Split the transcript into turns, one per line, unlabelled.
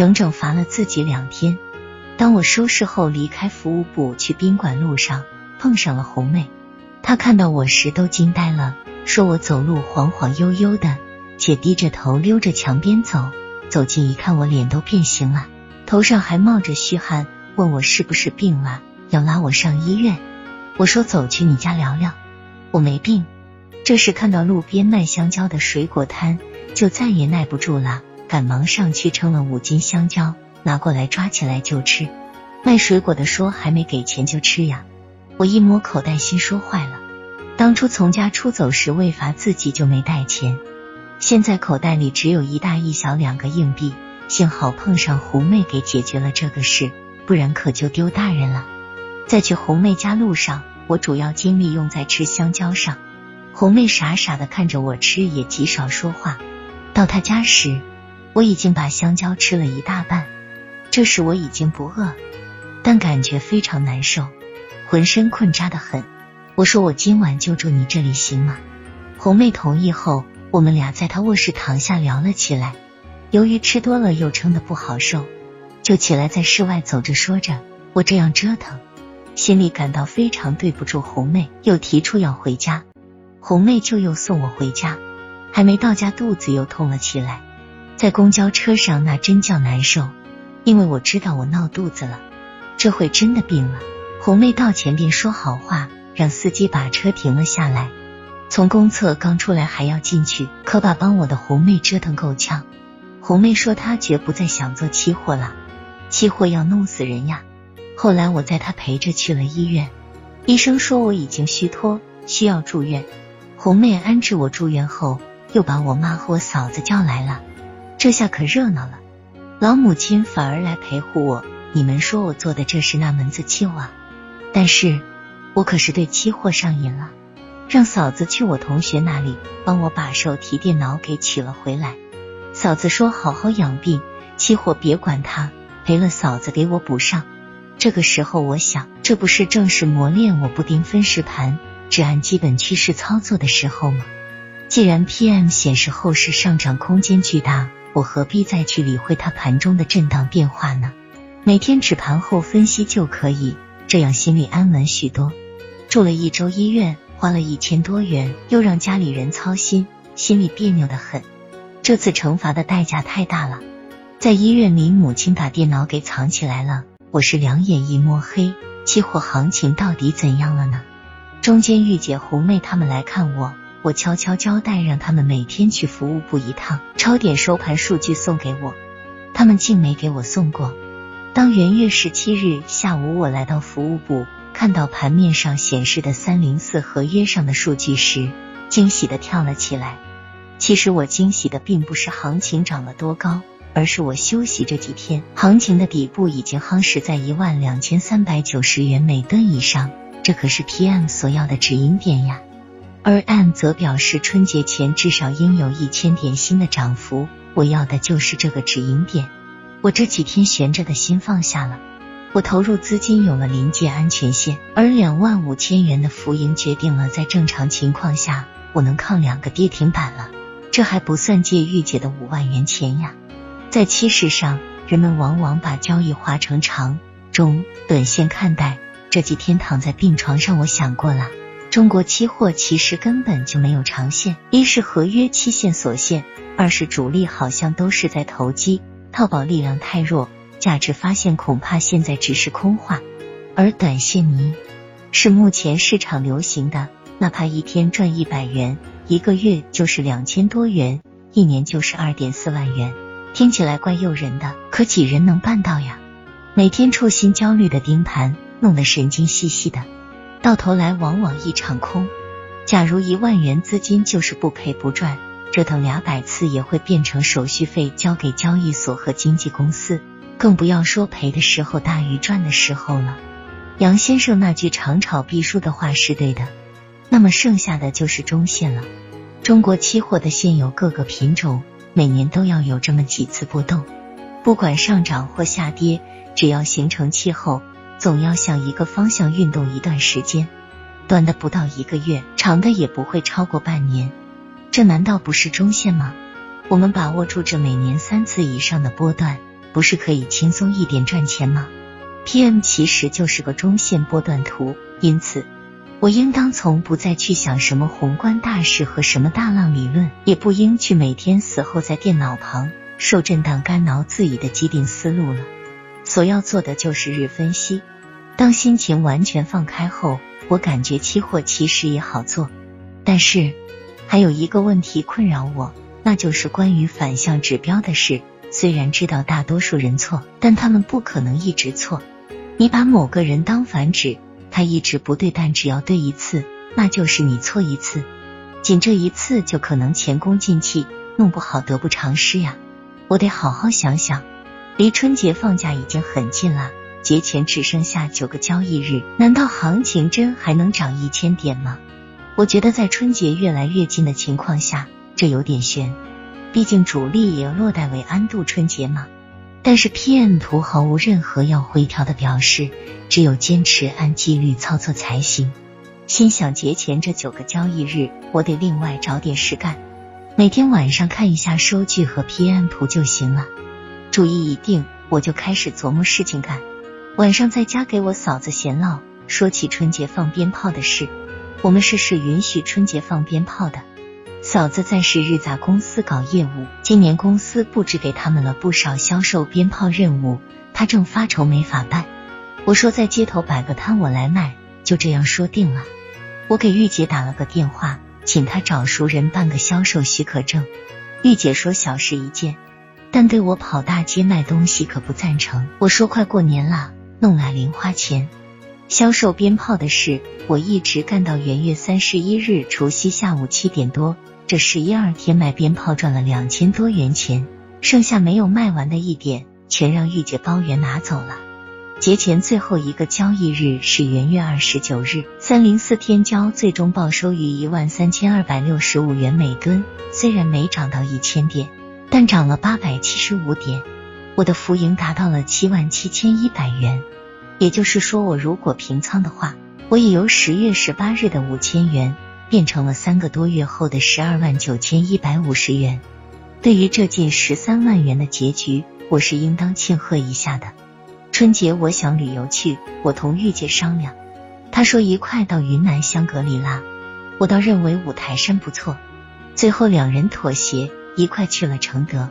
整整罚了自己两天。当我收拾后离开服务部去宾馆路上，碰上了红妹。她看到我时都惊呆了，说我走路晃晃悠悠的，且低着头溜着墙边走。走近一看，我脸都变形了，头上还冒着虚汗，问我是不是病了，要拉我上医院。我说走去你家聊聊，我没病。这时看到路边卖香蕉的水果摊，就再也耐不住了，赶忙上去称了五斤香蕉，拿过来抓起来就吃。卖水果的说还没给钱就吃呀，我一摸口袋，心说坏了。当初从家出走时为罚自己就没带钱，现在口袋里只有一大一小两个硬币，幸好碰上红妹给解决了这个事，不然可就丢大人了。在去红妹家路上，我主要精力用在吃香蕉上。红妹傻傻的看着我吃，也极少说话。到她家时，我已经把香蕉吃了一大半。这时我已经不饿，但感觉非常难受，浑身困扎的很。我说我今晚就住你这里行吗？红妹同意后，我们俩在她卧室躺下聊了起来。由于吃多了又撑得不好受，就起来在室外走着说着。我这样折腾，心里感到非常对不住红妹，又提出要回家。红妹就又送我回家，还没到家，肚子又痛了起来。在公交车上，那真叫难受，因为我知道我闹肚子了，这回真的病了。红妹到前边说好话，让司机把车停了下来。从公厕刚出来还要进去，可把帮我的红妹折腾够呛。红妹说她绝不再想做期货了，期货要弄死人呀。后来我在她陪着去了医院，医生说我已经虚脱，需要住院。红妹安置我住院后，又把我妈和我嫂子叫来了，这下可热闹了。老母亲反而来陪护我。你们说我做的这是那门子气啊？但是我可是对期货上瘾了。让嫂子去我同学那里帮我把手提电脑给取了回来。嫂子说好好养病，期货别管他，赔了嫂子给我补上。这个时候我想，这不是正是磨练我不盯分时盘？只按基本趋势操作的时候吗？既然 PM 显示后市上涨空间巨大，我何必再去理会它盘中的震荡变化呢？每天止盘后分析就可以，这样心里安稳许多。住了一周医院，花了一千多元，又让家里人操心，心里别扭的很。这次惩罚的代价太大了。在医院里，母亲把电脑给藏起来了，我是两眼一摸黑。期货行情到底怎样了呢？中间玉姐、红妹他们来看我，我悄悄交代让他们每天去服务部一趟，抄点收盘数据送给我。他们竟没给我送过。当元月十七日下午我来到服务部，看到盘面上显示的三零四合约上的数据时，惊喜的跳了起来。其实我惊喜的并不是行情涨了多高，而是我休息这几天，行情的底部已经夯实在一万两千三百九十元每吨以上。这可是 PM 所要的止盈点呀，而 M 则表示春节前至少应有一千点新的涨幅。我要的就是这个止盈点。我这几天悬着的心放下了，我投入资金有了临界安全线，而两万五千元的浮盈决定了在正常情况下我能抗两个跌停板了。这还不算借玉姐的五万元钱呀。在期市上，人们往往把交易划成长、中、短线看待。这几天躺在病床上，我想过了，中国期货其实根本就没有长线。一是合约期限所限，二是主力好像都是在投机，套保力量太弱，价值发现恐怕现在只是空话。而短线泥是目前市场流行的，哪怕一天赚一百元，一个月就是两千多元，一年就是二点四万元，听起来怪诱人的，可几人能办到呀？每天处心焦虑的盯盘。弄得神经兮兮的，到头来往往一场空。假如一万元资金就是不赔不赚，折腾两百次也会变成手续费交给交易所和经纪公司，更不要说赔的时候大于赚的时候了。杨先生那句长炒必输的话是对的，那么剩下的就是中线了。中国期货的现有各个品种，每年都要有这么几次波动，不管上涨或下跌，只要形成气候。总要向一个方向运动一段时间，短的不到一个月，长的也不会超过半年。这难道不是中线吗？我们把握住这每年三次以上的波段，不是可以轻松一点赚钱吗？PM 其实就是个中线波段图，因此我应当从不再去想什么宏观大事和什么大浪理论，也不应去每天死后在电脑旁受震荡干挠自己的既定思路了。所要做的就是日分析。当心情完全放开后，我感觉期货其实也好做，但是还有一个问题困扰我，那就是关于反向指标的事。虽然知道大多数人错，但他们不可能一直错。你把某个人当反指，他一直不对，但只要对一次，那就是你错一次。仅这一次就可能前功尽弃，弄不好得不偿失呀。我得好好想想。离春节放假已经很近了，节前只剩下九个交易日，难道行情真还能涨一千点吗？我觉得在春节越来越近的情况下，这有点悬。毕竟主力也要落袋为安度春节嘛。但是 PM 图毫无任何要回调的表示，只有坚持按纪律操作才行。心想节前这九个交易日，我得另外找点事干，每天晚上看一下收据和 PM 图就行了。主意已定，我就开始琢磨事情干。晚上在家给我嫂子闲唠，说起春节放鞭炮的事。我们市是允许春节放鞭炮的。嫂子在是日杂公司搞业务，今年公司布置给他们了不少销售鞭炮任务，他正发愁没法办。我说在街头摆个摊我来卖，就这样说定了。我给玉姐打了个电话，请她找熟人办个销售许可证。玉姐说小事一件，但对我跑大街卖东西可不赞成。我说快过年了，弄来零花钱。销售鞭炮的事，我一直干到元月三十一日除夕下午七点多。这十一二天卖鞭炮赚了两千多元钱，剩下没有卖完的一点，全让玉姐包圆拿走了。节前最后一个交易日是元月二十九日，三零四天交最终报收于一万三千二百六十五元每吨，虽然没涨到一千点，但涨了八百七十五点，我的浮盈达到了七万七千一百元。也就是说，我如果平仓的话，我也由十月十八日的五千元。变成了三个多月后的十二万九千一百五十元。对于这近十三万元的结局，我是应当庆贺一下的。春节我想旅游去，我同玉姐商量，她说一块到云南香格里拉，我倒认为五台山不错。最后两人妥协，一块去了承德。